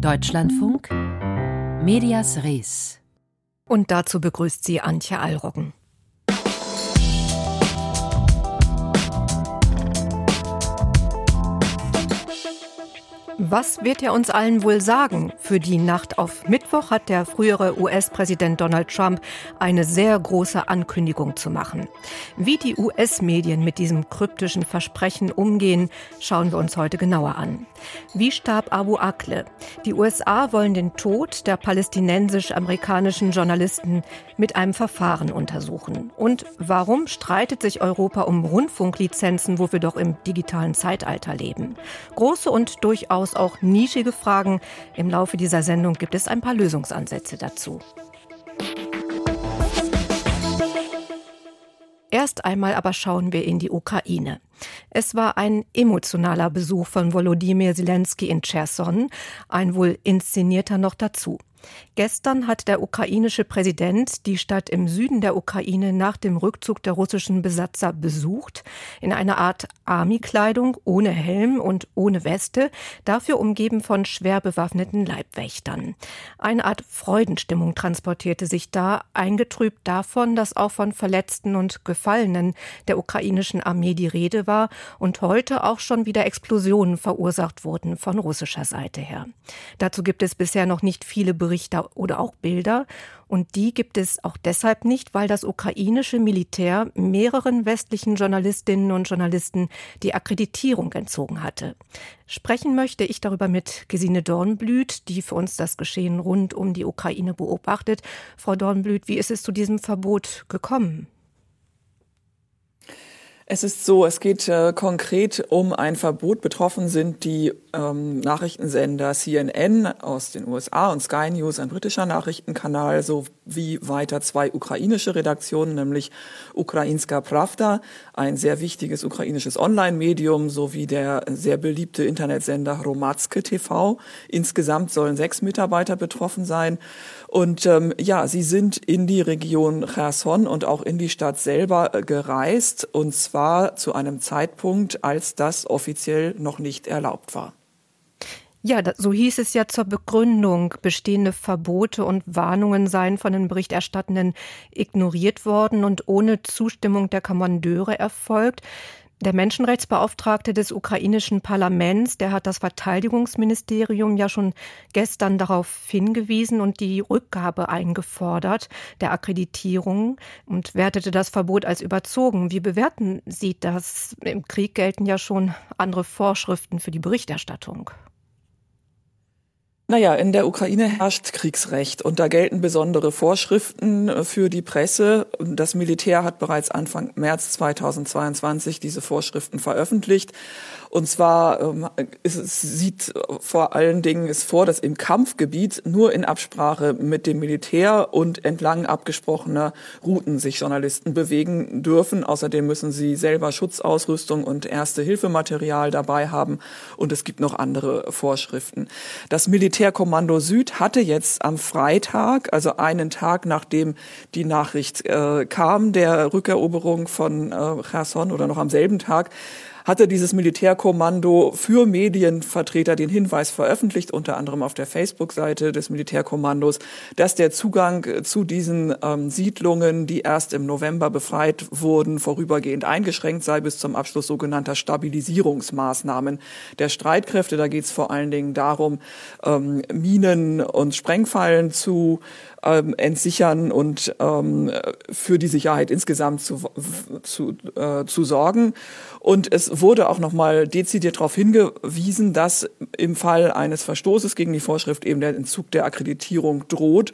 Deutschlandfunk Medias Res. Und dazu begrüßt sie Antje Allroggen. Was wird er uns allen wohl sagen? Für die Nacht auf Mittwoch hat der frühere US-Präsident Donald Trump eine sehr große Ankündigung zu machen. Wie die US-Medien mit diesem kryptischen Versprechen umgehen, schauen wir uns heute genauer an. Wie starb Abu Akle? Die USA wollen den Tod der palästinensisch-amerikanischen Journalisten mit einem Verfahren untersuchen. Und warum streitet sich Europa um Rundfunklizenzen, wo wir doch im digitalen Zeitalter leben? Große und durchaus auch nischige Fragen. Im Laufe dieser Sendung gibt es ein paar Lösungsansätze dazu. Erst einmal aber schauen wir in die Ukraine. Es war ein emotionaler Besuch von Volodymyr Zelensky in Cherson, ein wohl inszenierter noch dazu. Gestern hat der ukrainische Präsident die Stadt im Süden der Ukraine nach dem Rückzug der russischen Besatzer besucht, in einer Art Army-Kleidung, ohne Helm und ohne Weste, dafür umgeben von schwer bewaffneten Leibwächtern. Eine Art Freudenstimmung transportierte sich da, eingetrübt davon, dass auch von Verletzten und Gefallenen der ukrainischen Armee die Rede war und heute auch schon wieder Explosionen verursacht wurden von russischer Seite her. Dazu gibt es bisher noch nicht viele Berichte Berichte oder auch Bilder. Und die gibt es auch deshalb nicht, weil das ukrainische Militär mehreren westlichen Journalistinnen und Journalisten die Akkreditierung entzogen hatte. Sprechen möchte ich darüber mit Gesine Dornblüt, die für uns das Geschehen rund um die Ukraine beobachtet. Frau Dornblüt, wie ist es zu diesem Verbot gekommen? Es ist so, es geht äh, konkret um ein Verbot. Betroffen sind die ähm, Nachrichtensender CNN aus den USA und Sky News, ein britischer Nachrichtenkanal, sowie weiter zwei ukrainische Redaktionen, nämlich Ukrainska Pravda, ein sehr wichtiges ukrainisches Online-Medium, sowie der sehr beliebte Internetsender Hromadske TV. Insgesamt sollen sechs Mitarbeiter betroffen sein. Und ähm, ja, sie sind in die Region Cherson und auch in die Stadt selber äh, gereist, und zwar zu einem Zeitpunkt, als das offiziell noch nicht erlaubt war. Ja, so hieß es ja zur Begründung. Bestehende Verbote und Warnungen seien von den Berichterstattenden ignoriert worden und ohne Zustimmung der Kommandeure erfolgt. Der Menschenrechtsbeauftragte des ukrainischen Parlaments, der hat das Verteidigungsministerium ja schon gestern darauf hingewiesen und die Rückgabe eingefordert der Akkreditierung und wertete das Verbot als überzogen. Wie bewerten Sie das? Im Krieg gelten ja schon andere Vorschriften für die Berichterstattung. Naja, in der Ukraine herrscht Kriegsrecht und da gelten besondere Vorschriften für die Presse. Das Militär hat bereits Anfang März 2022 diese Vorschriften veröffentlicht. Und zwar ähm, ist, es sieht vor allen Dingen es vor, dass im Kampfgebiet nur in Absprache mit dem Militär und entlang abgesprochener Routen sich Journalisten bewegen dürfen. Außerdem müssen sie selber Schutzausrüstung und Erste-Hilfematerial dabei haben. Und es gibt noch andere Vorschriften. Das Militärkommando Süd hatte jetzt am Freitag, also einen Tag nachdem die Nachricht äh, kam, der Rückeroberung von äh, Cherson oder noch am selben Tag, hatte dieses Militärkommando für Medienvertreter den Hinweis veröffentlicht, unter anderem auf der Facebook-Seite des Militärkommandos, dass der Zugang zu diesen ähm, Siedlungen, die erst im November befreit wurden, vorübergehend eingeschränkt sei bis zum Abschluss sogenannter Stabilisierungsmaßnahmen der Streitkräfte. Da geht es vor allen Dingen darum, ähm, Minen und Sprengfallen zu ähm, entsichern und ähm, für die Sicherheit insgesamt zu, zu, äh, zu sorgen. Und es wurde auch nochmal dezidiert darauf hingewiesen, dass im Fall eines Verstoßes gegen die Vorschrift eben der Entzug der Akkreditierung droht.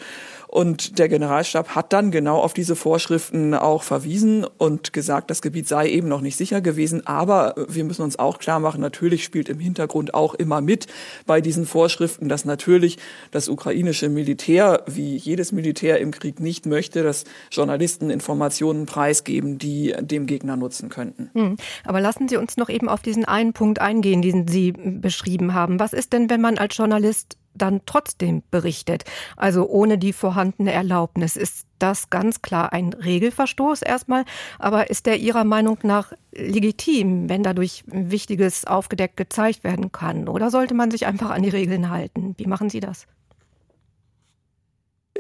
Und der Generalstab hat dann genau auf diese Vorschriften auch verwiesen und gesagt, das Gebiet sei eben noch nicht sicher gewesen. Aber wir müssen uns auch klar machen, natürlich spielt im Hintergrund auch immer mit bei diesen Vorschriften, dass natürlich das ukrainische Militär, wie jedes Militär im Krieg, nicht möchte, dass Journalisten Informationen preisgeben, die dem Gegner nutzen könnten. Hm. Aber lassen Sie uns noch eben auf diesen einen Punkt eingehen, den Sie beschrieben haben. Was ist denn, wenn man als Journalist dann trotzdem berichtet, also ohne die vorhandene Erlaubnis. Ist das ganz klar ein Regelverstoß erstmal, aber ist der Ihrer Meinung nach legitim, wenn dadurch Wichtiges aufgedeckt gezeigt werden kann? Oder sollte man sich einfach an die Regeln halten? Wie machen Sie das?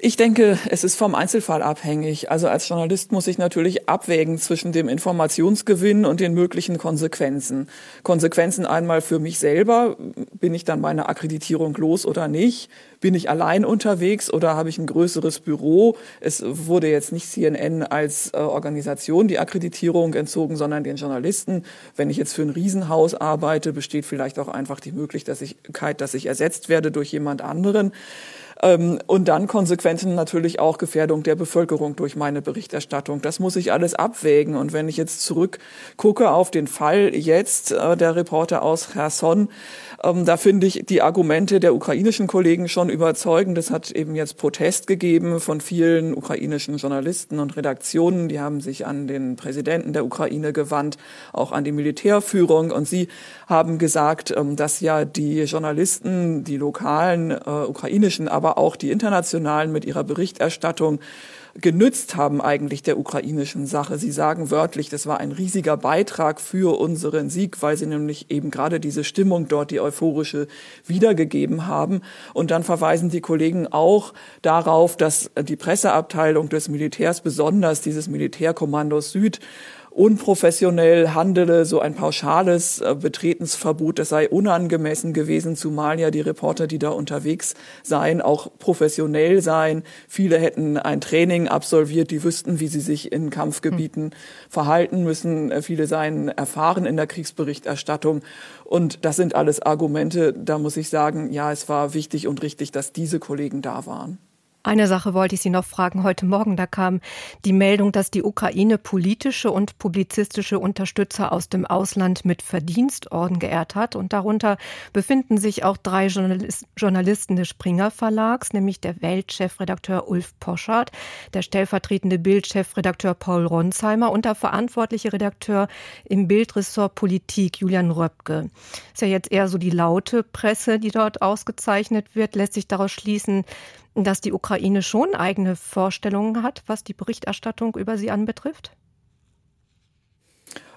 Ich denke, es ist vom Einzelfall abhängig. Also als Journalist muss ich natürlich abwägen zwischen dem Informationsgewinn und den möglichen Konsequenzen. Konsequenzen einmal für mich selber. Bin ich dann meine Akkreditierung los oder nicht? Bin ich allein unterwegs oder habe ich ein größeres Büro? Es wurde jetzt nicht CNN als äh, Organisation die Akkreditierung entzogen, sondern den Journalisten. Wenn ich jetzt für ein Riesenhaus arbeite, besteht vielleicht auch einfach die Möglichkeit, dass ich ersetzt werde durch jemand anderen. Ähm, und dann Konsequenzen natürlich auch Gefährdung der Bevölkerung durch meine Berichterstattung. Das muss ich alles abwägen. Und wenn ich jetzt zurückgucke auf den Fall jetzt, äh, der Reporter aus Cherson, ähm, da finde ich die Argumente der ukrainischen Kollegen schon überzeugend. Es hat eben jetzt Protest gegeben von vielen ukrainischen Journalisten und Redaktionen. Die haben sich an den Präsidenten der Ukraine gewandt, auch an die Militärführung. Und sie haben gesagt, ähm, dass ja die Journalisten, die lokalen äh, ukrainischen, aber auch die internationalen mit ihrer Berichterstattung genützt haben eigentlich der ukrainischen Sache. Sie sagen wörtlich, das war ein riesiger Beitrag für unseren Sieg, weil sie nämlich eben gerade diese Stimmung dort, die euphorische, wiedergegeben haben. Und dann verweisen die Kollegen auch darauf, dass die Presseabteilung des Militärs, besonders dieses Militärkommandos Süd, unprofessionell handele, so ein pauschales äh, Betretensverbot, das sei unangemessen gewesen, zumal ja die Reporter, die da unterwegs seien, auch professionell seien. Viele hätten ein Training absolviert, die wüssten, wie sie sich in Kampfgebieten hm. verhalten müssen. Äh, viele seien erfahren in der Kriegsberichterstattung. Und das sind alles Argumente, da muss ich sagen, ja, es war wichtig und richtig, dass diese Kollegen da waren. Eine Sache wollte ich Sie noch fragen. Heute Morgen, da kam die Meldung, dass die Ukraine politische und publizistische Unterstützer aus dem Ausland mit Verdienstorden geehrt hat. Und darunter befinden sich auch drei Journalisten des Springer Verlags, nämlich der Weltchefredakteur Ulf Poschardt, der stellvertretende Bildchefredakteur Paul Ronsheimer und der verantwortliche Redakteur im Bildressort Politik Julian Röpke. Ist ja jetzt eher so die laute Presse, die dort ausgezeichnet wird, lässt sich daraus schließen, dass die Ukraine schon eigene Vorstellungen hat, was die Berichterstattung über sie anbetrifft?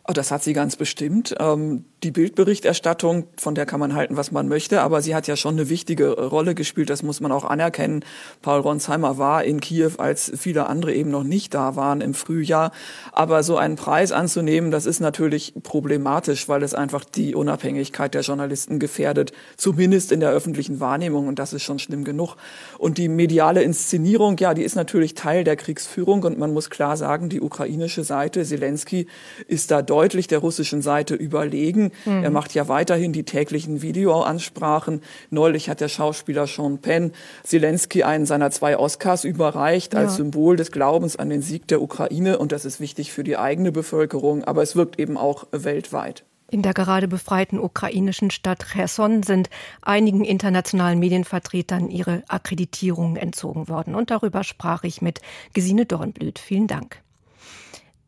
Oh, das hat sie ganz bestimmt. Ähm, die Bildberichterstattung, von der kann man halten, was man möchte, aber sie hat ja schon eine wichtige Rolle gespielt, das muss man auch anerkennen. Paul Ronsheimer war in Kiew, als viele andere eben noch nicht da waren im Frühjahr. Aber so einen Preis anzunehmen, das ist natürlich problematisch, weil es einfach die Unabhängigkeit der Journalisten gefährdet, zumindest in der öffentlichen Wahrnehmung und das ist schon schlimm genug. Und die mediale Inszenierung, ja, die ist natürlich Teil der Kriegsführung und man muss klar sagen, die ukrainische Seite, Zelensky, ist da deutlich der russischen Seite überlegen. Mhm. Er macht ja weiterhin die täglichen Videoansprachen. Neulich hat der Schauspieler Sean Penn Zelensky einen seiner zwei Oscars überreicht ja. als Symbol des Glaubens an den Sieg der Ukraine. Und das ist wichtig für die eigene Bevölkerung, aber es wirkt eben auch weltweit. In der gerade befreiten ukrainischen Stadt Cherson sind einigen internationalen Medienvertretern ihre Akkreditierungen entzogen worden. Und darüber sprach ich mit Gesine Dornblüt. Vielen Dank.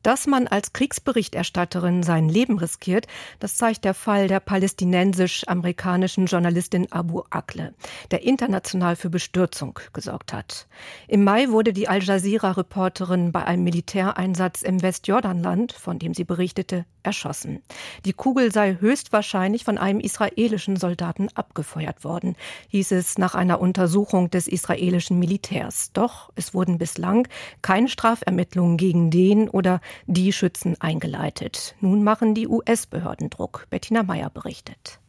Dass man als Kriegsberichterstatterin sein Leben riskiert, das zeigt der Fall der palästinensisch-amerikanischen Journalistin Abu Akle, der international für Bestürzung gesorgt hat. Im Mai wurde die Al Jazeera-Reporterin bei einem Militäreinsatz im Westjordanland, von dem sie berichtete, erschossen. Die Kugel sei höchstwahrscheinlich von einem israelischen Soldaten abgefeuert worden, hieß es nach einer Untersuchung des israelischen Militärs. Doch es wurden bislang keine Strafermittlungen gegen den oder die Schützen eingeleitet. Nun machen die US-Behörden Druck. Bettina Meyer berichtet.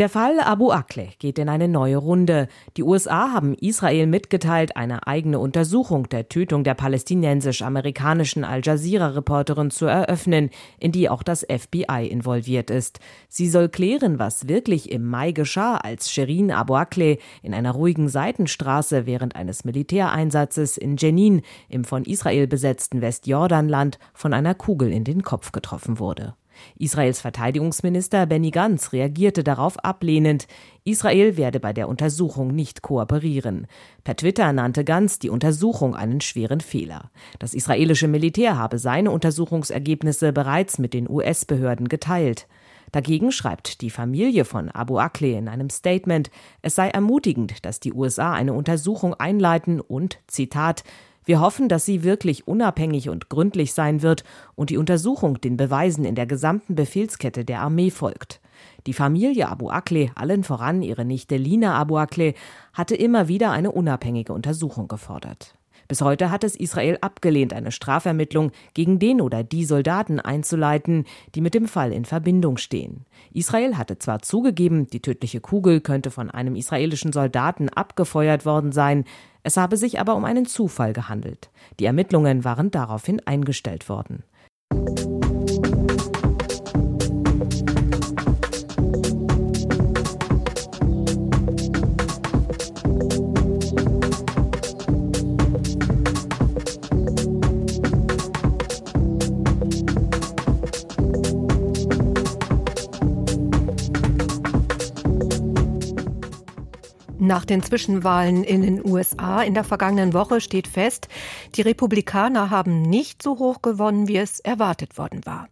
Der Fall Abu Akleh geht in eine neue Runde. Die USA haben Israel mitgeteilt, eine eigene Untersuchung der Tötung der palästinensisch-amerikanischen Al Jazeera-Reporterin zu eröffnen, in die auch das FBI involviert ist. Sie soll klären, was wirklich im Mai geschah, als Sherin Abu Akleh in einer ruhigen Seitenstraße während eines Militäreinsatzes in Jenin im von Israel besetzten Westjordanland von einer Kugel in den Kopf getroffen wurde. Israels Verteidigungsminister Benny Gantz reagierte darauf ablehnend. Israel werde bei der Untersuchung nicht kooperieren. Per Twitter nannte Gantz die Untersuchung einen schweren Fehler. Das israelische Militär habe seine Untersuchungsergebnisse bereits mit den US-Behörden geteilt. Dagegen schreibt die Familie von Abu Akleh in einem Statement, es sei ermutigend, dass die USA eine Untersuchung einleiten und, Zitat, wir hoffen, dass sie wirklich unabhängig und gründlich sein wird und die Untersuchung den Beweisen in der gesamten Befehlskette der Armee folgt. Die Familie Abu Akleh, allen voran ihre Nichte Lina Abu Akleh, hatte immer wieder eine unabhängige Untersuchung gefordert. Bis heute hat es Israel abgelehnt, eine Strafermittlung gegen den oder die Soldaten einzuleiten, die mit dem Fall in Verbindung stehen. Israel hatte zwar zugegeben, die tödliche Kugel könnte von einem israelischen Soldaten abgefeuert worden sein, es habe sich aber um einen Zufall gehandelt. Die Ermittlungen waren daraufhin eingestellt worden. Nach den Zwischenwahlen in den USA in der vergangenen Woche steht fest, die Republikaner haben nicht so hoch gewonnen, wie es erwartet worden war.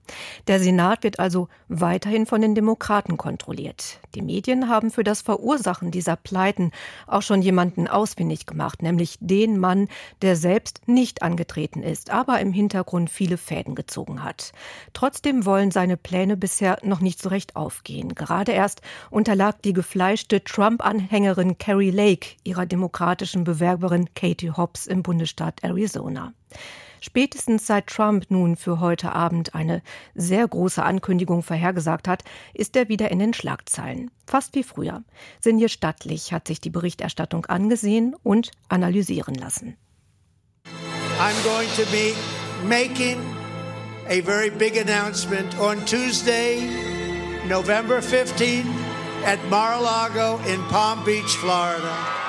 Der Senat wird also weiterhin von den Demokraten kontrolliert. Die Medien haben für das Verursachen dieser Pleiten auch schon jemanden ausfindig gemacht, nämlich den Mann, der selbst nicht angetreten ist, aber im Hintergrund viele Fäden gezogen hat. Trotzdem wollen seine Pläne bisher noch nicht so recht aufgehen. Gerade erst unterlag die gefleischte Trump-Anhängerin Carrie Lake ihrer demokratischen Bewerberin Katie Hobbs im Bundesstaat Arizona. Spätestens seit Trump nun für heute Abend eine sehr große Ankündigung vorhergesagt hat, ist er wieder in den Schlagzeilen. Fast wie früher. Sinje Stattlich hat sich die Berichterstattung angesehen und analysieren lassen. I'm going to be making a very big announcement on Tuesday, November 15 at Mar-a-Lago in Palm Beach, Florida.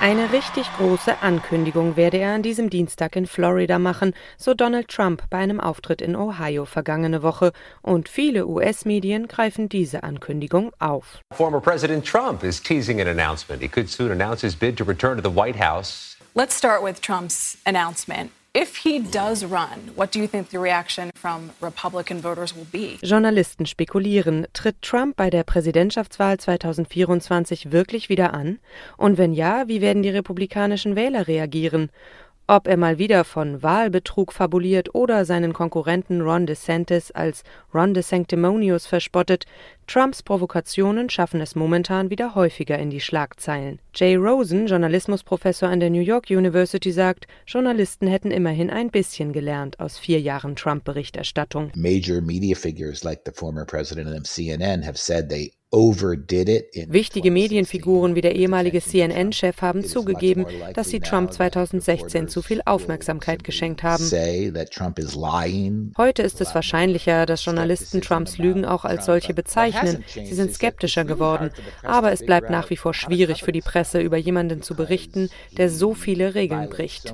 Eine richtig große Ankündigung werde er an diesem Dienstag in Florida machen, so Donald Trump bei einem Auftritt in Ohio vergangene Woche. Und viele US-Medien greifen diese Ankündigung auf. Former President Trump is teasing an announcement. He could soon announce his bid to return to the White House. Let's start with Trump's announcement. If he does run, what do you think the reaction from Republican voters will be? Journalisten spekulieren, tritt Trump bei der Präsidentschaftswahl 2024 wirklich wieder an? Und wenn ja, wie werden die republikanischen Wähler reagieren? Ob er mal wieder von Wahlbetrug fabuliert oder seinen Konkurrenten Ron DeSantis als Ron DeSanctimonious verspottet, Trumps Provokationen schaffen es momentan wieder häufiger in die Schlagzeilen. Jay Rosen, Journalismusprofessor an der New York University, sagt, Journalisten hätten immerhin ein bisschen gelernt aus vier Jahren Trump-Berichterstattung. Major media figures like the former president of CNN have said they Wichtige Medienfiguren wie der ehemalige CNN-Chef haben zugegeben, dass sie Trump 2016 zu viel Aufmerksamkeit geschenkt haben. Heute ist es wahrscheinlicher, dass Journalisten Trumps Lügen auch als solche bezeichnen. Sie sind skeptischer geworden. Aber es bleibt nach wie vor schwierig für die Presse, über jemanden zu berichten, der so viele Regeln bricht.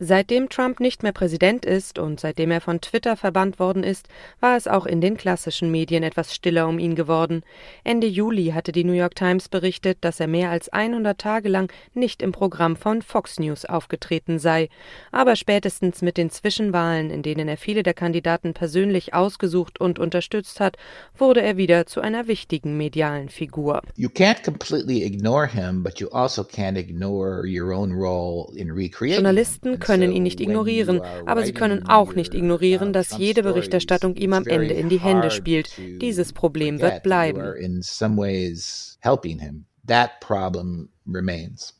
Seitdem Trump nicht mehr Präsident ist und seitdem er von Twitter verbannt worden ist, war es auch in den klassischen Medien etwas stiller um ihn geworden. Ende Juli hatte die New York Times berichtet, dass er mehr als 100 Tage lang nicht im Programm von Fox News aufgetreten sei. Aber spätestens mit den Zwischenwahlen, in denen er viele der Kandidaten persönlich ausgesucht und unterstützt hat, wurde er wieder zu einer wichtigen medialen Figur. You can't completely ignore him, but you also can't ignore your own role in recreating. Journalisten können ihn nicht ignorieren, aber sie können auch nicht ignorieren, dass jede Berichterstattung ihm am Ende in die Hände spielt. Dieses Problem wird bleiben.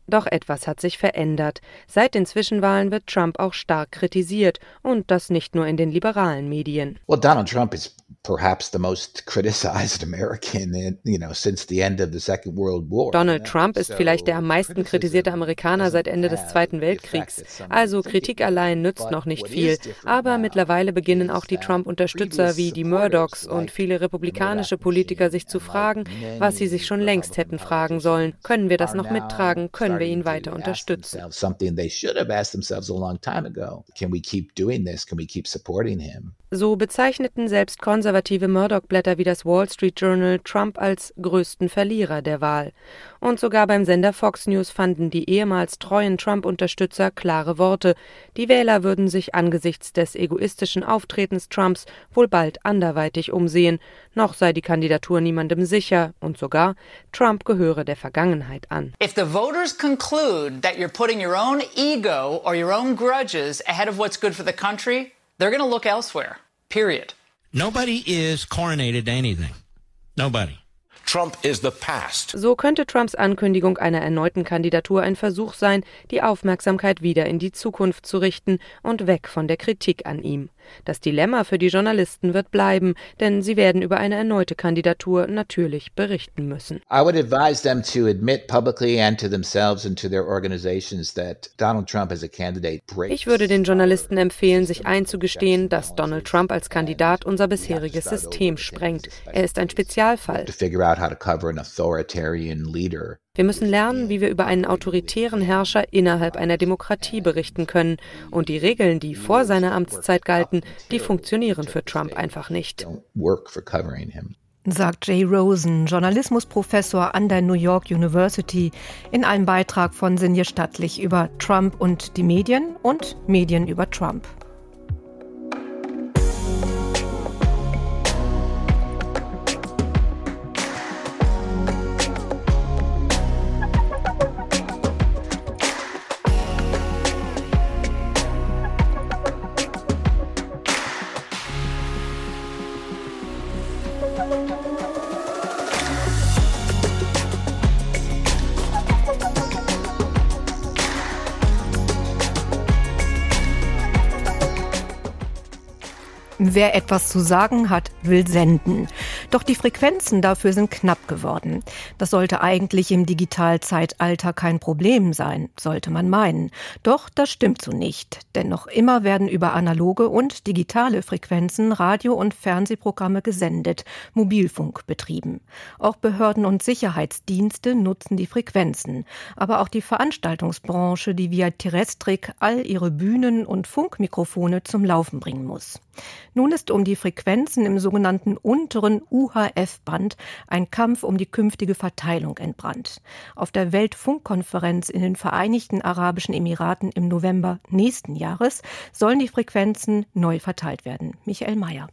Doch etwas hat sich verändert. Seit den Zwischenwahlen wird Trump auch stark kritisiert und das nicht nur in den liberalen Medien. Well, Donald Trump is perhaps the most criticized American, you know, since the end of the Second World War. Donald Trump ist vielleicht der am meisten kritisierte Amerikaner seit Ende des Zweiten Weltkriegs. Also Kritik allein nützt noch nicht viel. Aber mittlerweile beginnen auch die Trump-Unterstützer wie die Murdochs und viele republikanische Politiker sich zu fragen, was sie sich schon längst hätten fragen sollen. Können wir das noch mittragen? Können wir ihn weiter unterstützen. So bezeichneten selbst konservative Murdoch-Blätter wie das Wall Street Journal Trump als größten Verlierer der Wahl. Und sogar beim Sender Fox News fanden die ehemals treuen Trump-Unterstützer klare Worte. Die Wähler würden sich angesichts des egoistischen Auftretens Trumps wohl bald anderweitig umsehen. Noch sei die Kandidatur niemandem sicher und sogar Trump gehöre der Vergangenheit an. If the voters conclude that you're putting your own ego or your own grudges ahead of what's good for the country, they're going to look elsewhere. Period. Nobody is coronated to anything. Nobody. So könnte Trumps Ankündigung einer erneuten Kandidatur ein Versuch sein, die Aufmerksamkeit wieder in die Zukunft zu richten und weg von der Kritik an ihm. Das Dilemma für die Journalisten wird bleiben, denn sie werden über eine erneute Kandidatur natürlich berichten müssen. I would advise them to admit publicly and to themselves and to their organizations that Donald Trump as a candidate breaks. Ich würde den Journalisten empfehlen, sich einzugestehen, dass Donald Trump als Kandidat unser bisheriges System sprengt. Er ist ein Spezialfall. To figure out how to cover an authoritarian leader wir müssen lernen, wie wir über einen autoritären Herrscher innerhalb einer Demokratie berichten können. Und die Regeln, die vor seiner Amtszeit galten, die funktionieren für Trump einfach nicht. Sagt Jay Rosen, Journalismusprofessor an der New York University, in einem Beitrag von Sinje Stattlich über Trump und die Medien und Medien über Trump. Wer etwas zu sagen hat, will senden. Doch die Frequenzen dafür sind knapp geworden. Das sollte eigentlich im Digitalzeitalter kein Problem sein, sollte man meinen. Doch das stimmt so nicht, denn noch immer werden über analoge und digitale Frequenzen Radio- und Fernsehprogramme gesendet, Mobilfunk betrieben. Auch Behörden und Sicherheitsdienste nutzen die Frequenzen, aber auch die Veranstaltungsbranche, die via Terrestrik all ihre Bühnen und Funkmikrofone zum Laufen bringen muss. Nun ist um die Frequenzen im sogenannten unteren UHF-Band ein Kampf um die künftige Verteilung entbrannt. Auf der Weltfunkkonferenz in den Vereinigten Arabischen Emiraten im November nächsten Jahres sollen die Frequenzen neu verteilt werden. Michael Mayer.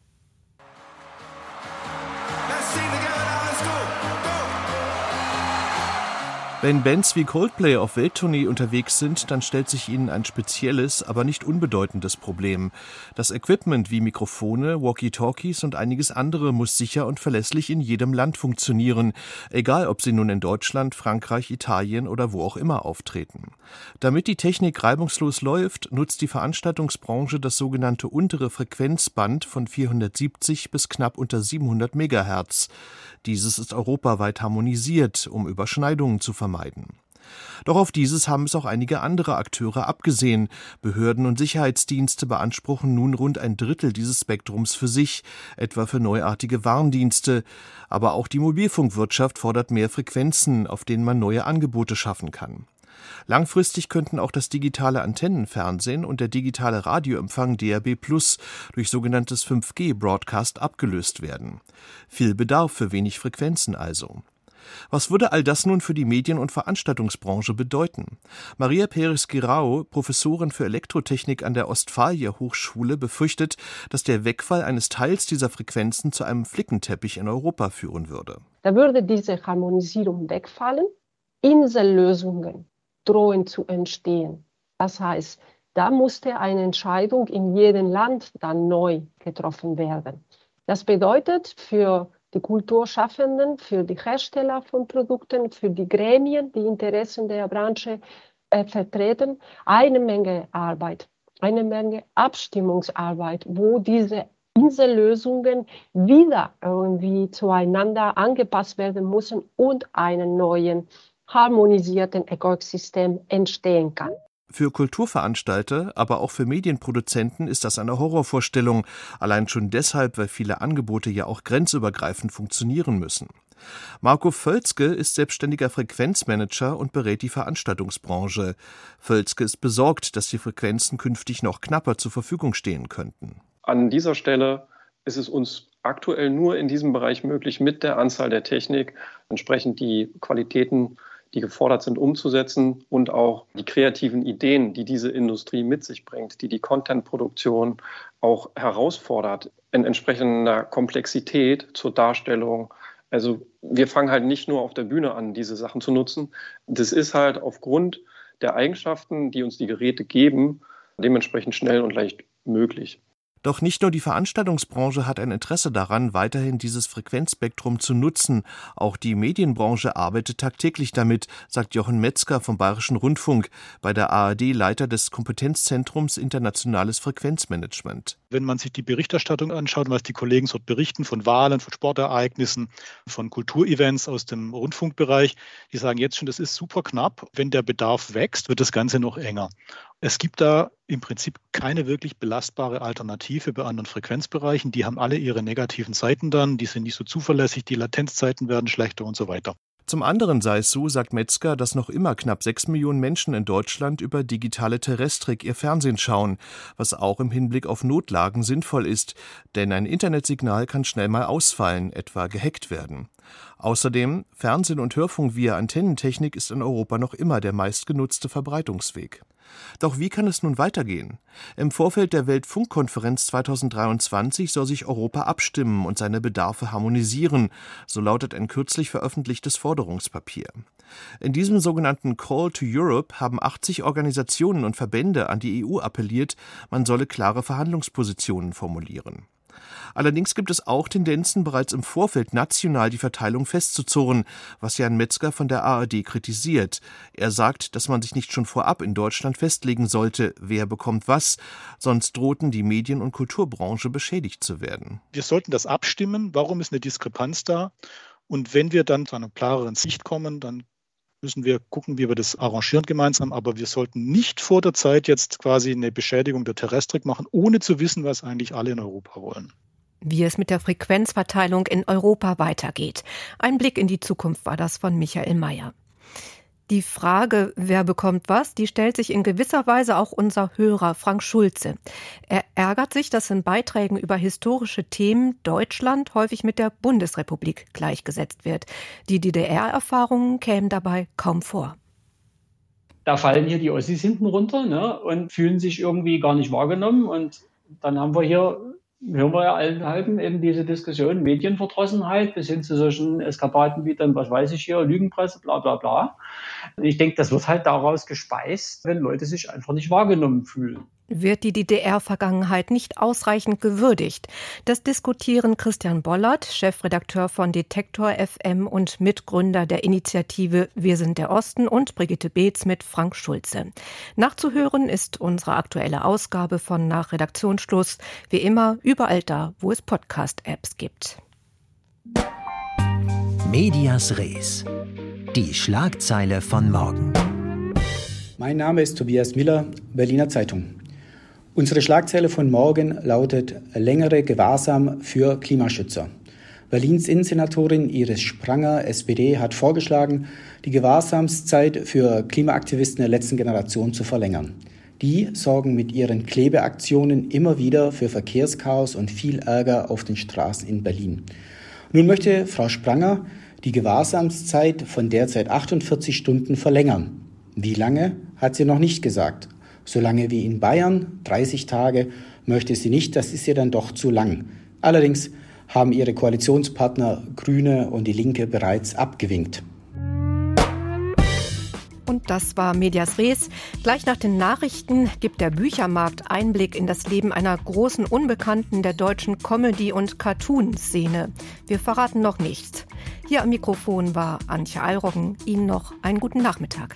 Wenn Bands wie Coldplay auf Welttournee unterwegs sind, dann stellt sich ihnen ein spezielles, aber nicht unbedeutendes Problem. Das Equipment wie Mikrofone, Walkie-Talkies und einiges andere muss sicher und verlässlich in jedem Land funktionieren, egal ob sie nun in Deutschland, Frankreich, Italien oder wo auch immer auftreten. Damit die Technik reibungslos läuft, nutzt die Veranstaltungsbranche das sogenannte untere Frequenzband von 470 bis knapp unter 700 Megahertz. Dieses ist europaweit harmonisiert, um Überschneidungen zu vermeiden. Doch auf dieses haben es auch einige andere Akteure abgesehen. Behörden und Sicherheitsdienste beanspruchen nun rund ein Drittel dieses Spektrums für sich, etwa für neuartige Warndienste. Aber auch die Mobilfunkwirtschaft fordert mehr Frequenzen, auf denen man neue Angebote schaffen kann. Langfristig könnten auch das digitale Antennenfernsehen und der digitale Radioempfang DAB Plus durch sogenanntes 5G Broadcast abgelöst werden. Viel Bedarf für wenig Frequenzen also. Was würde all das nun für die Medien- und Veranstaltungsbranche bedeuten? Maria Peres Girau, Professorin für Elektrotechnik an der Ostfalia Hochschule, befürchtet, dass der Wegfall eines Teils dieser Frequenzen zu einem Flickenteppich in Europa führen würde. Da würde diese Harmonisierung wegfallen. Insellösungen drohen zu entstehen. Das heißt, da musste eine Entscheidung in jedem Land dann neu getroffen werden. Das bedeutet für die Kulturschaffenden, für die Hersteller von Produkten, für die Gremien, die Interessen der Branche äh, vertreten, eine Menge Arbeit, eine Menge Abstimmungsarbeit, wo diese Insellösungen wieder irgendwie zueinander angepasst werden müssen und einen neuen harmonisierten Ökosystem entstehen kann. Für Kulturveranstalter, aber auch für Medienproduzenten ist das eine Horrorvorstellung, allein schon deshalb, weil viele Angebote ja auch grenzübergreifend funktionieren müssen. Marco Völzke ist selbstständiger Frequenzmanager und berät die Veranstaltungsbranche. Völzke ist besorgt, dass die Frequenzen künftig noch knapper zur Verfügung stehen könnten. An dieser Stelle ist es uns aktuell nur in diesem Bereich möglich, mit der Anzahl der Technik entsprechend die Qualitäten die gefordert sind umzusetzen und auch die kreativen Ideen, die diese Industrie mit sich bringt, die die Contentproduktion auch herausfordert in entsprechender Komplexität zur Darstellung. Also wir fangen halt nicht nur auf der Bühne an, diese Sachen zu nutzen. Das ist halt aufgrund der Eigenschaften, die uns die Geräte geben, dementsprechend schnell und leicht möglich. Doch nicht nur die Veranstaltungsbranche hat ein Interesse daran, weiterhin dieses Frequenzspektrum zu nutzen. Auch die Medienbranche arbeitet tagtäglich damit, sagt Jochen Metzger vom Bayerischen Rundfunk, bei der ARD Leiter des Kompetenzzentrums Internationales Frequenzmanagement. Wenn man sich die Berichterstattung anschaut, was die Kollegen dort berichten von Wahlen, von Sportereignissen, von Kulturevents aus dem Rundfunkbereich, die sagen jetzt schon, das ist super knapp. Wenn der Bedarf wächst, wird das Ganze noch enger. Es gibt da im Prinzip keine wirklich belastbare Alternative bei anderen Frequenzbereichen. Die haben alle ihre negativen Seiten dann, die sind nicht so zuverlässig, die Latenzzeiten werden schlechter und so weiter. Zum anderen sei es so, sagt Metzger, dass noch immer knapp sechs Millionen Menschen in Deutschland über digitale Terrestrik ihr Fernsehen schauen, was auch im Hinblick auf Notlagen sinnvoll ist, denn ein Internetsignal kann schnell mal ausfallen, etwa gehackt werden. Außerdem, Fernsehen und Hörfunk via Antennentechnik ist in Europa noch immer der meistgenutzte Verbreitungsweg. Doch wie kann es nun weitergehen? Im Vorfeld der Weltfunkkonferenz 2023 soll sich Europa abstimmen und seine Bedarfe harmonisieren, so lautet ein kürzlich veröffentlichtes Forderungspapier. In diesem sogenannten Call to Europe haben 80 Organisationen und Verbände an die EU appelliert, man solle klare Verhandlungspositionen formulieren. Allerdings gibt es auch Tendenzen, bereits im Vorfeld national die Verteilung festzuzurren, was Jan Metzger von der ARD kritisiert. Er sagt, dass man sich nicht schon vorab in Deutschland festlegen sollte, wer bekommt was, sonst drohten die Medien- und Kulturbranche beschädigt zu werden. Wir sollten das abstimmen. Warum ist eine Diskrepanz da? Und wenn wir dann zu einer klareren Sicht kommen, dann müssen wir gucken, wie wir das arrangieren gemeinsam. Aber wir sollten nicht vor der Zeit jetzt quasi eine Beschädigung der Terrestrik machen, ohne zu wissen, was eigentlich alle in Europa wollen wie es mit der Frequenzverteilung in Europa weitergeht. Ein Blick in die Zukunft war das von Michael Mayer. Die Frage, wer bekommt was, die stellt sich in gewisser Weise auch unser Hörer Frank Schulze. Er ärgert sich, dass in Beiträgen über historische Themen Deutschland häufig mit der Bundesrepublik gleichgesetzt wird. Die DDR-Erfahrungen kämen dabei kaum vor. Da fallen hier die Ossis hinten runter ne, und fühlen sich irgendwie gar nicht wahrgenommen. Und dann haben wir hier hören wir ja allenthalben eben diese Diskussion Medienverdrossenheit bis hin zu solchen Eskapaden wie dann, was weiß ich hier, Lügenpresse, bla bla bla. Ich denke, das wird halt daraus gespeist, wenn Leute sich einfach nicht wahrgenommen fühlen wird die DDR-Vergangenheit nicht ausreichend gewürdigt. Das diskutieren Christian Bollert, Chefredakteur von Detektor FM und Mitgründer der Initiative Wir sind der Osten und Brigitte Beetz mit Frank Schulze. Nachzuhören ist unsere aktuelle Ausgabe von Nach Redaktionsschluss, wie immer überall da, wo es Podcast-Apps gibt. Medias Res. Die Schlagzeile von morgen. Mein Name ist Tobias Miller, Berliner Zeitung. Unsere Schlagzeile von morgen lautet längere Gewahrsam für Klimaschützer. Berlins Innensenatorin Iris Spranger, SPD, hat vorgeschlagen, die Gewahrsamszeit für Klimaaktivisten der letzten Generation zu verlängern. Die sorgen mit ihren Klebeaktionen immer wieder für Verkehrschaos und viel Ärger auf den Straßen in Berlin. Nun möchte Frau Spranger die Gewahrsamszeit von derzeit 48 Stunden verlängern. Wie lange, hat sie noch nicht gesagt. Solange wie in Bayern 30 Tage möchte sie nicht, das ist ihr dann doch zu lang. Allerdings haben ihre Koalitionspartner Grüne und die Linke bereits abgewinkt. Und das war Medias Res. Gleich nach den Nachrichten gibt der Büchermarkt Einblick in das Leben einer großen Unbekannten der deutschen Comedy- und Cartoon-Szene. Wir verraten noch nichts. Hier am Mikrofon war Antje Alroggen. Ihnen noch einen guten Nachmittag.